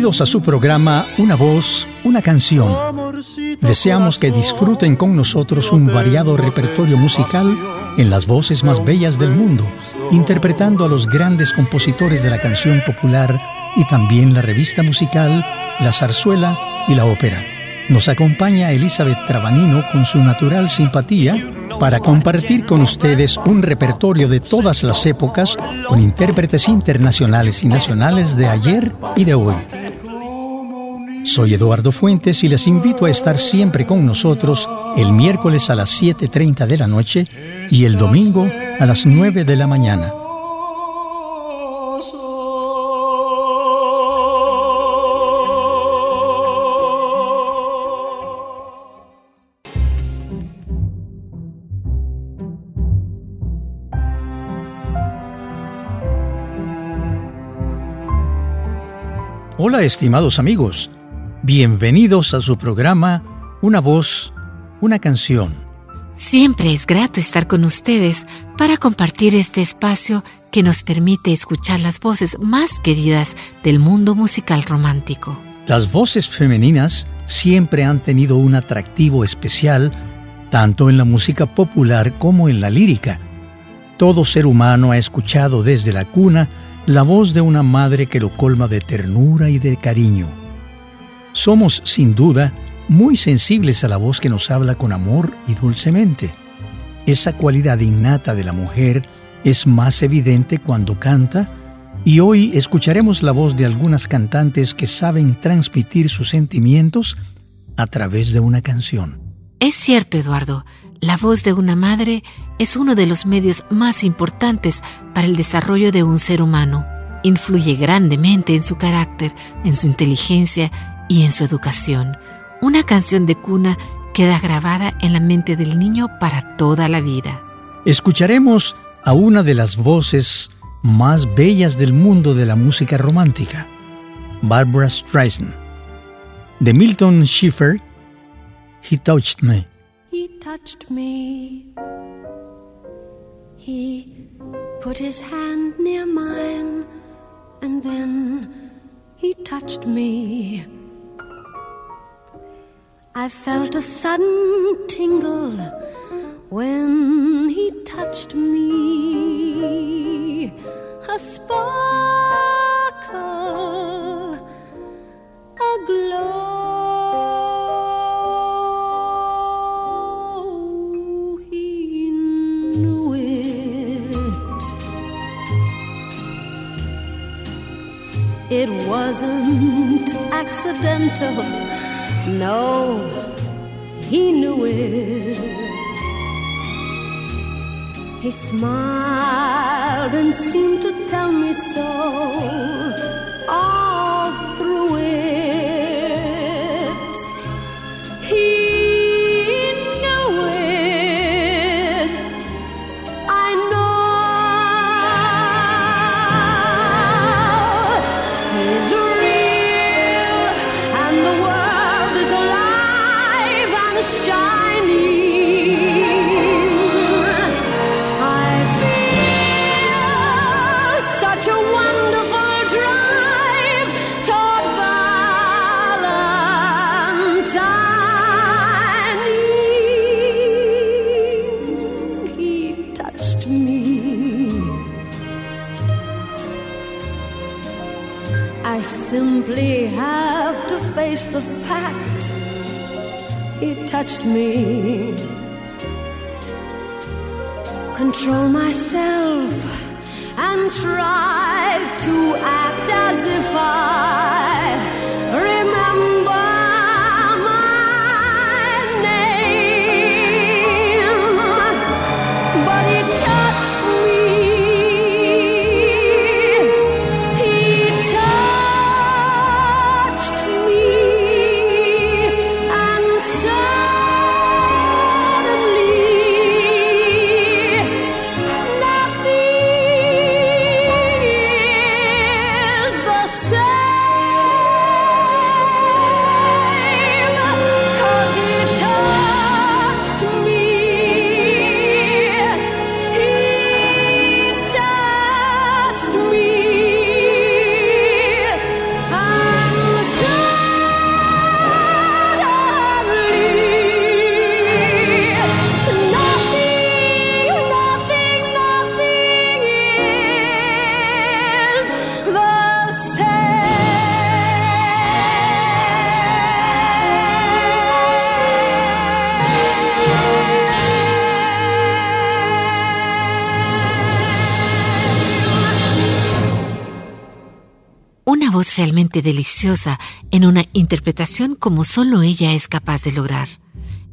Bienvenidos a su programa Una voz, una canción. Deseamos que disfruten con nosotros un variado repertorio musical en las voces más bellas del mundo, interpretando a los grandes compositores de la canción popular y también la revista musical, la zarzuela y la ópera. Nos acompaña Elizabeth Trabanino con su natural simpatía para compartir con ustedes un repertorio de todas las épocas con intérpretes internacionales y nacionales de ayer y de hoy. Soy Eduardo Fuentes y les invito a estar siempre con nosotros el miércoles a las 7.30 de la noche y el domingo a las 9 de la mañana. Hola estimados amigos, bienvenidos a su programa Una voz, una canción. Siempre es grato estar con ustedes para compartir este espacio que nos permite escuchar las voces más queridas del mundo musical romántico. Las voces femeninas siempre han tenido un atractivo especial tanto en la música popular como en la lírica. Todo ser humano ha escuchado desde la cuna la voz de una madre que lo colma de ternura y de cariño. Somos, sin duda, muy sensibles a la voz que nos habla con amor y dulcemente. Esa cualidad innata de la mujer es más evidente cuando canta y hoy escucharemos la voz de algunas cantantes que saben transmitir sus sentimientos a través de una canción. Es cierto, Eduardo, la voz de una madre es uno de los medios más importantes para el desarrollo de un ser humano. Influye grandemente en su carácter, en su inteligencia y en su educación. Una canción de cuna queda grabada en la mente del niño para toda la vida. Escucharemos a una de las voces más bellas del mundo de la música romántica, Barbara Streisand. De Milton Schiffer, He Touched Me. He touched me. He put his hand near mine, and then he touched me. I felt a sudden tingle when he touched me. A sparkle, a glow. He knew it. It wasn't accidental. No, he knew it. He smiled and seemed to tell me so all touched me. Control myself and try to act as if I realmente deliciosa en una interpretación como solo ella es capaz de lograr.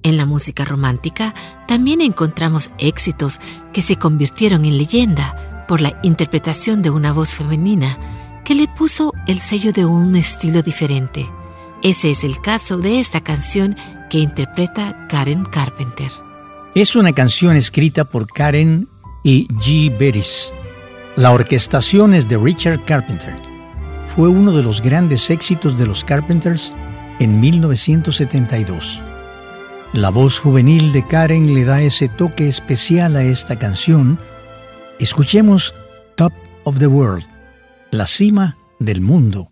En la música romántica también encontramos éxitos que se convirtieron en leyenda por la interpretación de una voz femenina que le puso el sello de un estilo diferente. Ese es el caso de esta canción que interpreta Karen Carpenter. Es una canción escrita por Karen y G. Beris. La orquestación es de Richard Carpenter fue uno de los grandes éxitos de los Carpenters en 1972. La voz juvenil de Karen le da ese toque especial a esta canción. Escuchemos Top of the World, la cima del mundo.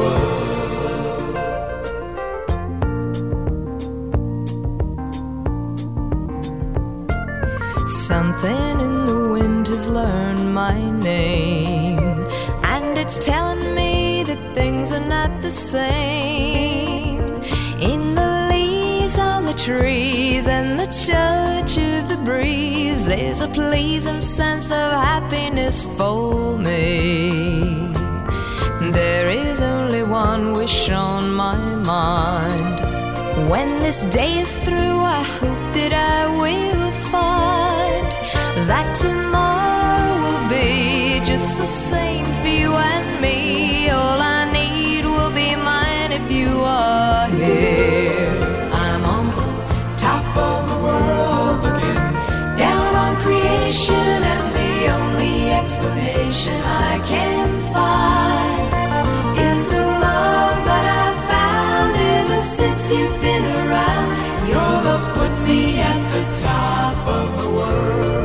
Learned my name, and it's telling me that things are not the same. In the leaves on the trees and the touch of the breeze, there's a pleasing sense of happiness for me. There is only one wish on my mind. When this day is through, I hope that I will find that tomorrow just the same for you and me. All I need will be mine if you are here. I'm on the top of the world looking down on creation, and the only explanation I can find is the love that I've found ever since you've been around. Your love's put me at the top of the world.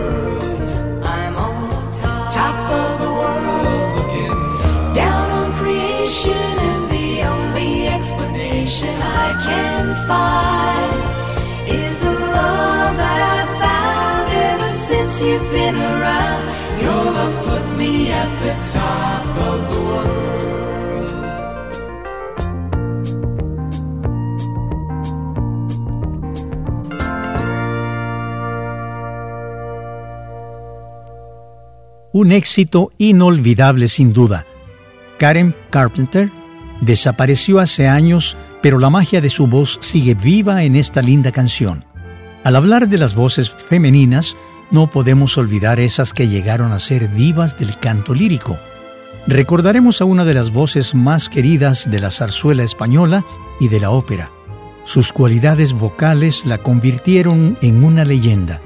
Un éxito inolvidable sin duda. Karen Carpenter desapareció hace años, pero la magia de su voz sigue viva en esta linda canción. Al hablar de las voces femeninas, no podemos olvidar esas que llegaron a ser divas del canto lírico. Recordaremos a una de las voces más queridas de la zarzuela española y de la ópera. Sus cualidades vocales la convirtieron en una leyenda,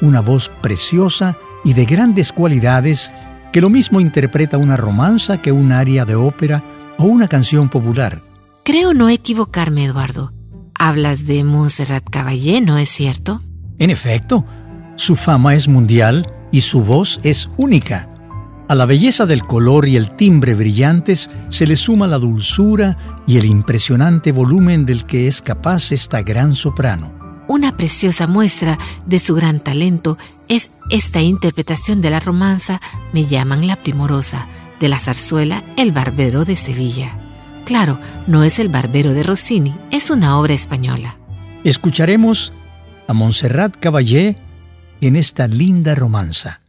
una voz preciosa y de grandes cualidades que lo mismo interpreta una romanza que un aria de ópera o una canción popular. Creo no equivocarme, Eduardo. Hablas de Montserrat Caballé, ¿no es cierto? En efecto, su fama es mundial y su voz es única. A la belleza del color y el timbre brillantes se le suma la dulzura y el impresionante volumen del que es capaz esta gran soprano. Una preciosa muestra de su gran talento es esta interpretación de la romanza Me llaman la primorosa, de la zarzuela El Barbero de Sevilla. Claro, no es el Barbero de Rossini, es una obra española. Escucharemos a Montserrat Caballé en esta linda romanza.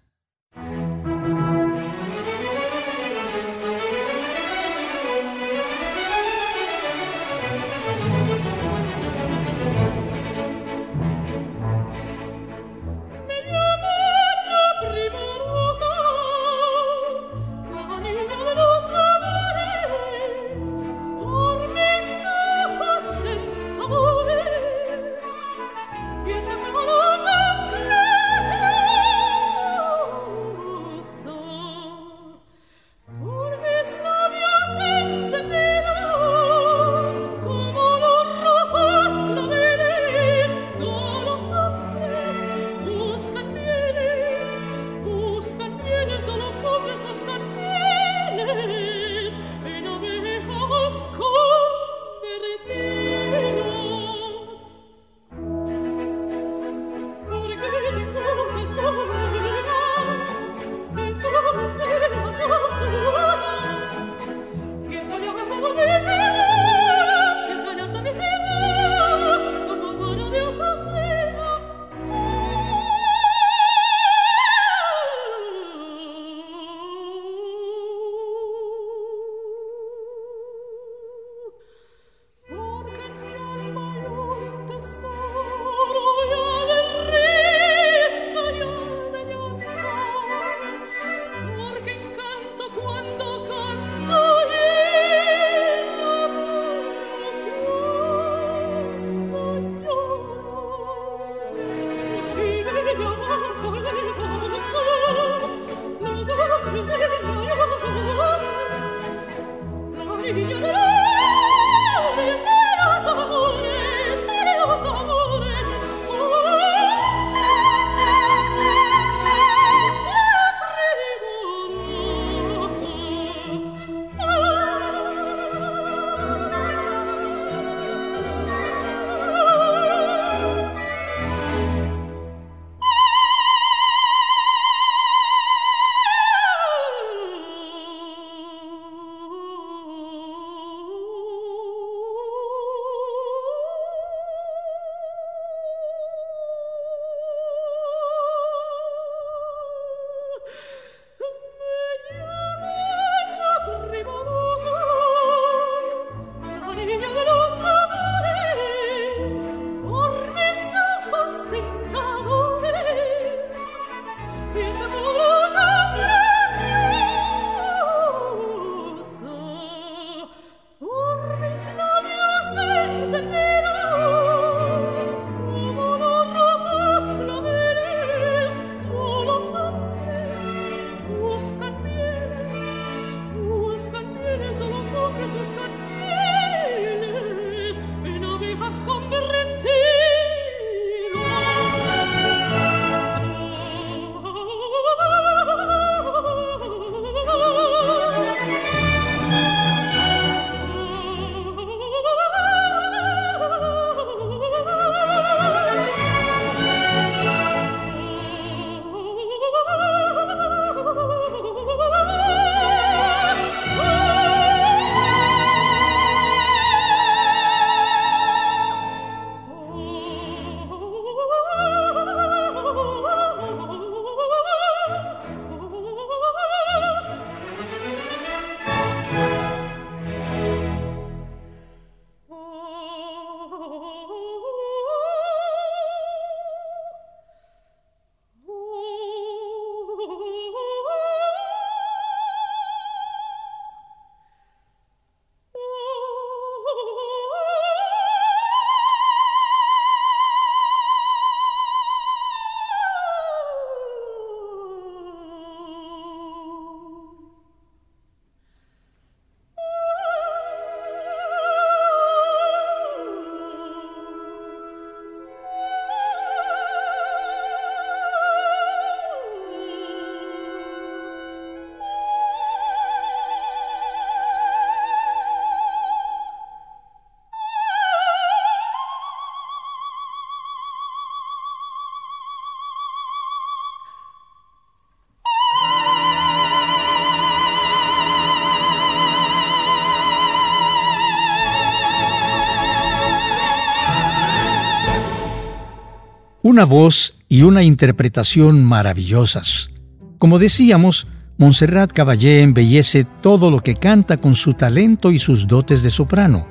Una voz y una interpretación maravillosas. Como decíamos, Montserrat Caballé embellece todo lo que canta con su talento y sus dotes de soprano.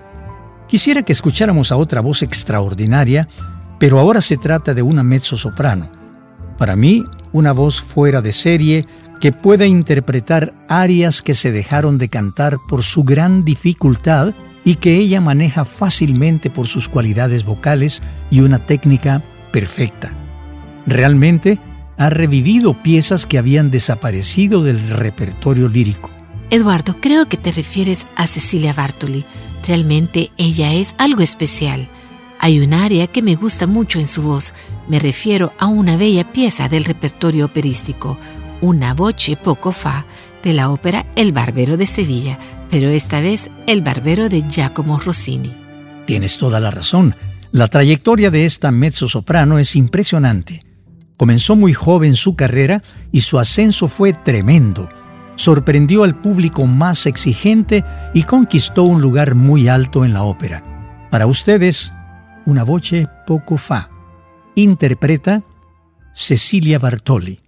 Quisiera que escucháramos a otra voz extraordinaria, pero ahora se trata de una mezzo-soprano. Para mí, una voz fuera de serie que pueda interpretar arias que se dejaron de cantar por su gran dificultad y que ella maneja fácilmente por sus cualidades vocales y una técnica perfecta. Realmente ha revivido piezas que habían desaparecido del repertorio lírico. Eduardo, creo que te refieres a Cecilia Bartoli. Realmente ella es algo especial. Hay un área que me gusta mucho en su voz. Me refiero a una bella pieza del repertorio operístico, una voce poco fa, de la ópera El Barbero de Sevilla, pero esta vez El Barbero de Giacomo Rossini. Tienes toda la razón. La trayectoria de esta mezzo-soprano es impresionante. Comenzó muy joven su carrera y su ascenso fue tremendo. Sorprendió al público más exigente y conquistó un lugar muy alto en la ópera. Para ustedes, una voce poco fa. Interpreta Cecilia Bartoli.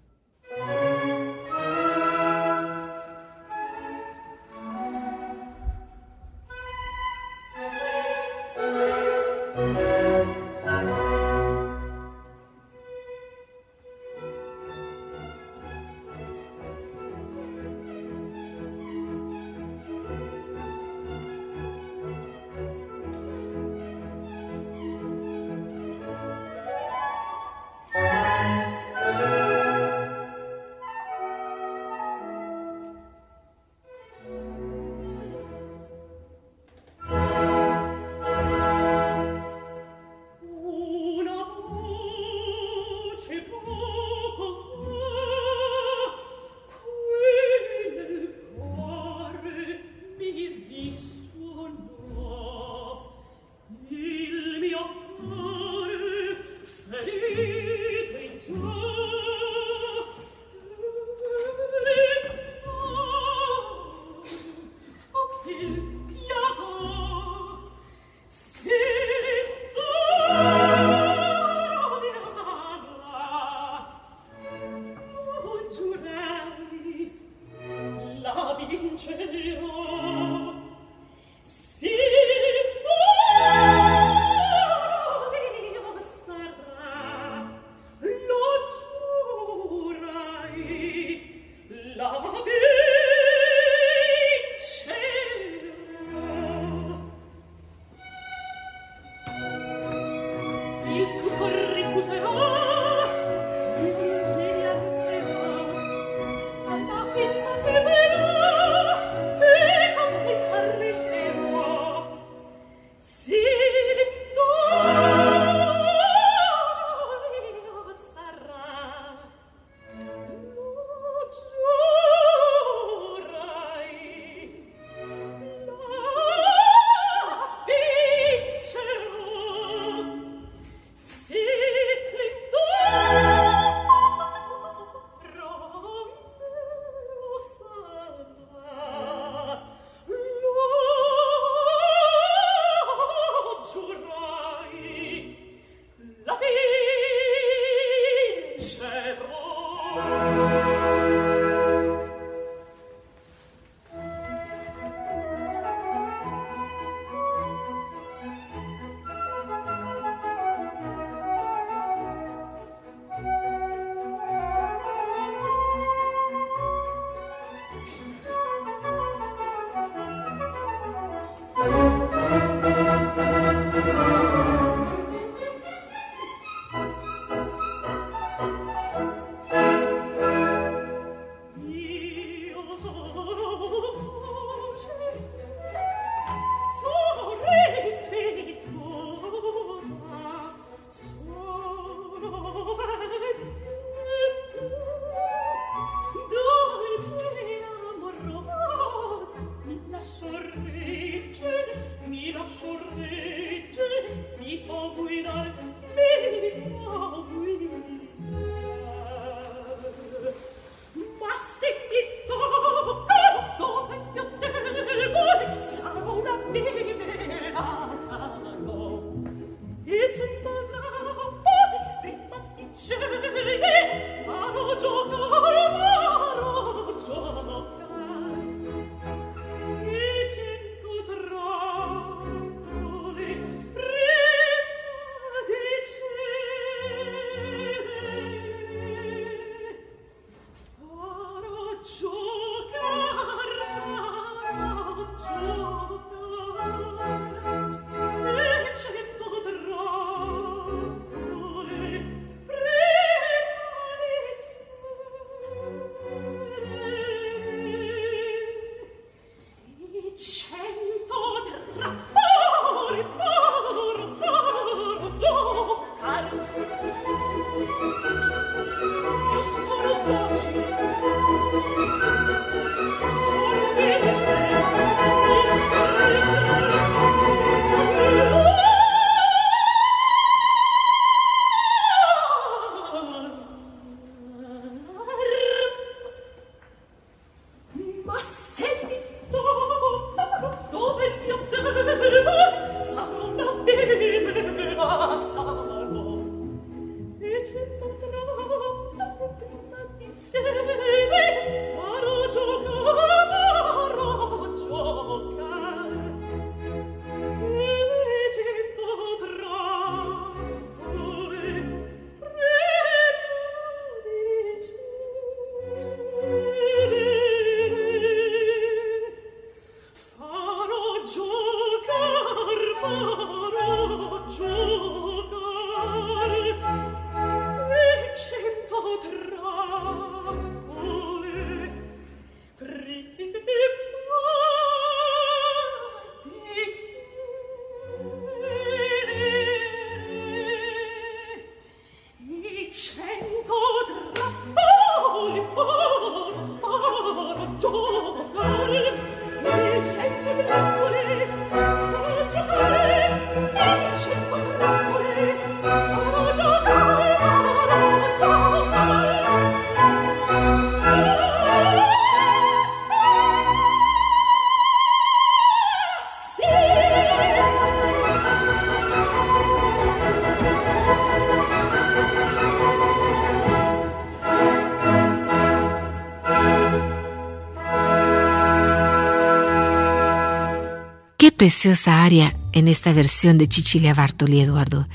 Preciosa aria en esta versión de Chichilia Bartoli, Eduardo.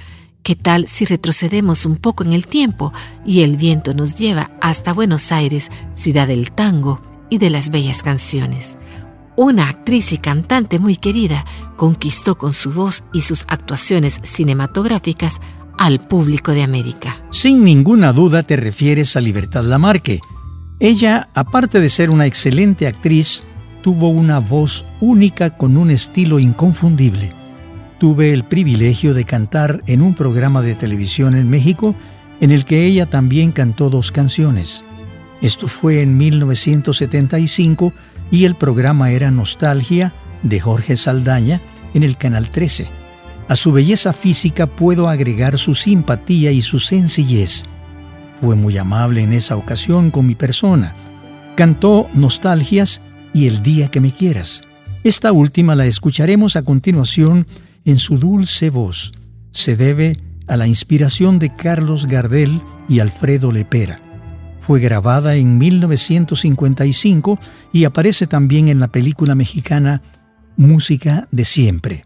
¿Qué tal si retrocedemos un poco en el tiempo y el viento nos lleva hasta Buenos Aires, ciudad del tango y de las bellas canciones? Una actriz y cantante muy querida conquistó con su voz y sus actuaciones cinematográficas al público de América. Sin ninguna duda te refieres a Libertad Lamarque. Ella, aparte de ser una excelente actriz, tuvo una voz única con un estilo inconfundible. Tuve el privilegio de cantar en un programa de televisión en México en el que ella también cantó dos canciones. Esto fue en 1975 y el programa era Nostalgia de Jorge Saldaña en el Canal 13. A su belleza física puedo agregar su simpatía y su sencillez. Fue muy amable en esa ocasión con mi persona. Cantó Nostalgias y El día que me quieras. Esta última la escucharemos a continuación en su dulce voz. Se debe a la inspiración de Carlos Gardel y Alfredo Lepera. Fue grabada en 1955 y aparece también en la película mexicana Música de Siempre.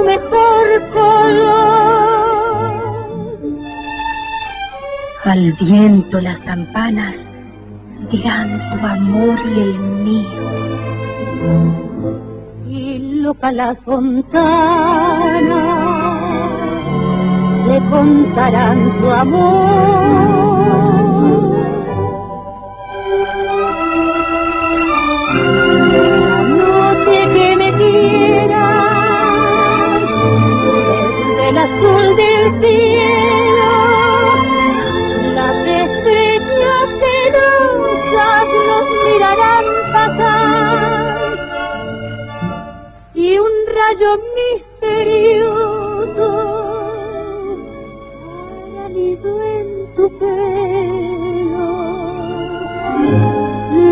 tu mejor color. Al viento las campanas dirán tu amor y el mío. Y loca las fontanas le contarán su amor. Cielo, las estrellas celosas nos mirarán pasar. Y un rayo misterioso hará nido en tu pelo,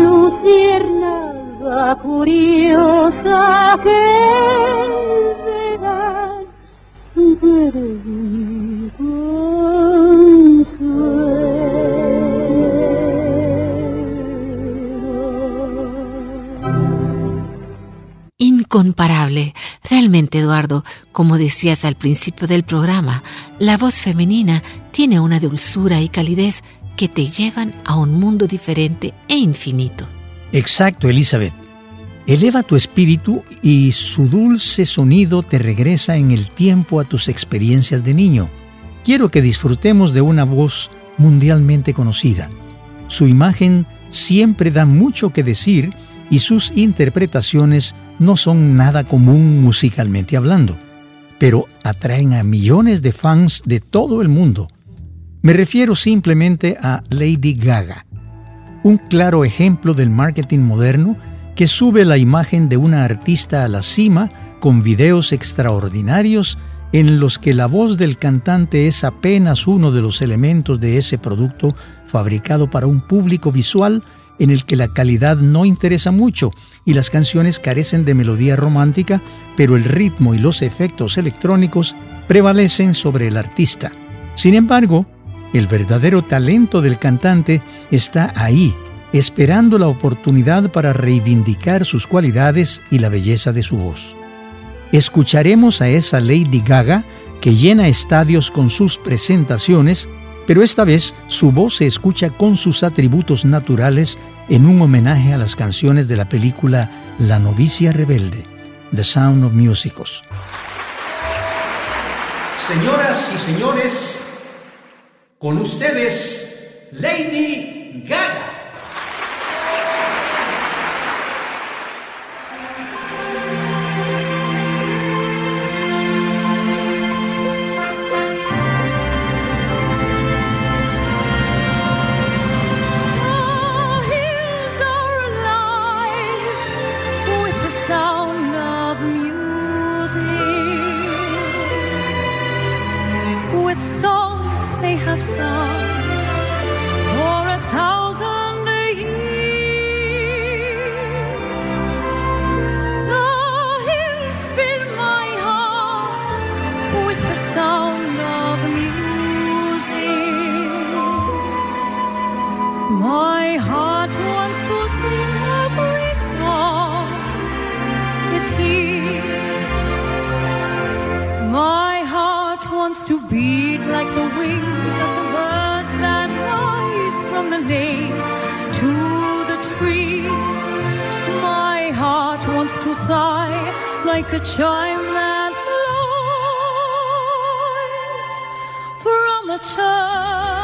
luciérnaga curiosa que Incomparable. Realmente, Eduardo, como decías al principio del programa, la voz femenina tiene una dulzura y calidez que te llevan a un mundo diferente e infinito. Exacto, Elizabeth. Eleva tu espíritu y su dulce sonido te regresa en el tiempo a tus experiencias de niño. Quiero que disfrutemos de una voz mundialmente conocida. Su imagen siempre da mucho que decir y sus interpretaciones no son nada común musicalmente hablando. pero atraen a millones de fans de todo el mundo. Me refiero simplemente a Lady Gaga, un claro ejemplo del marketing moderno que sube la imagen de una artista a la cima con videos extraordinarios en los que la voz del cantante es apenas uno de los elementos de ese producto fabricado para un público visual en el que la calidad no interesa mucho y las canciones carecen de melodía romántica, pero el ritmo y los efectos electrónicos prevalecen sobre el artista. Sin embargo, el verdadero talento del cantante está ahí, esperando la oportunidad para reivindicar sus cualidades y la belleza de su voz. Escucharemos a esa Lady Gaga que llena estadios con sus presentaciones pero esta vez su voz se escucha con sus atributos naturales en un homenaje a las canciones de la película La novicia rebelde, The Sound of Musicos. Señoras y señores, con ustedes, Lady Gaga. My heart wants to sing every song it hears. My heart wants to beat like the wings of the birds that rise from the lake to the trees. My heart wants to sigh like a chime that blows from a church.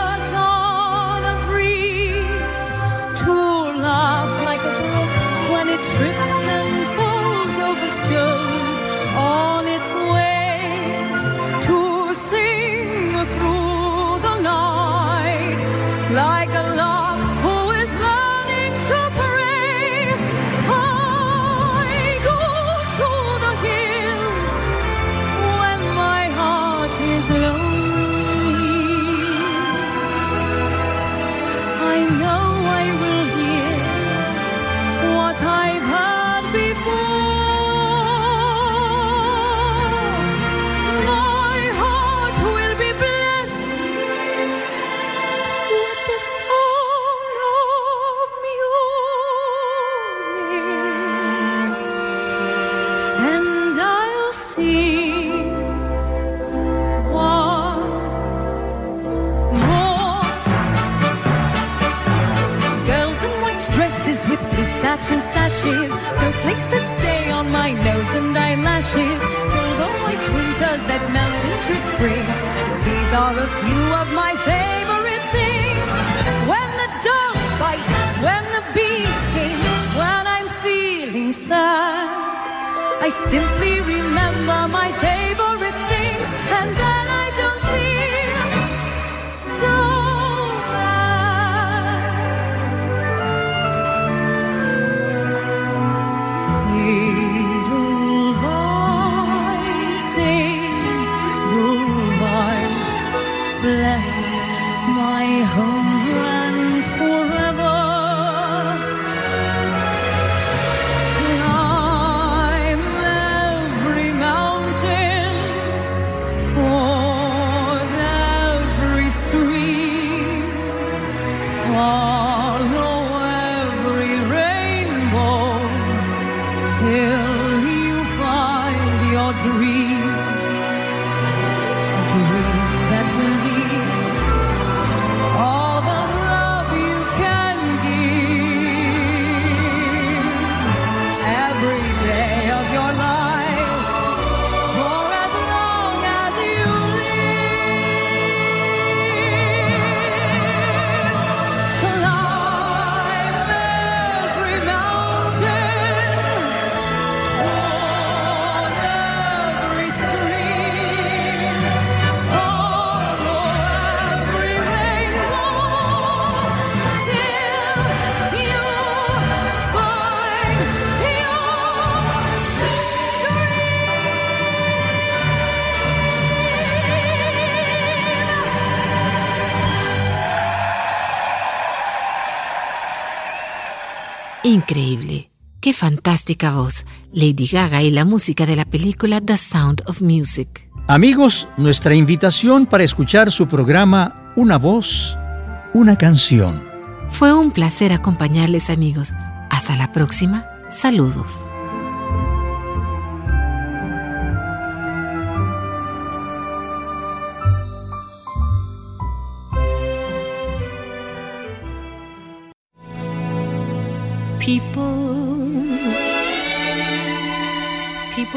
Increíble. Qué fantástica voz. Lady Gaga y la música de la película The Sound of Music. Amigos, nuestra invitación para escuchar su programa Una voz, una canción. Fue un placer acompañarles amigos. Hasta la próxima. Saludos.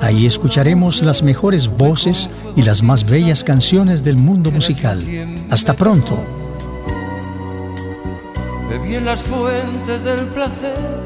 Ahí escucharemos las mejores voces y las más bellas canciones del mundo musical. Hasta pronto. En las fuentes del placer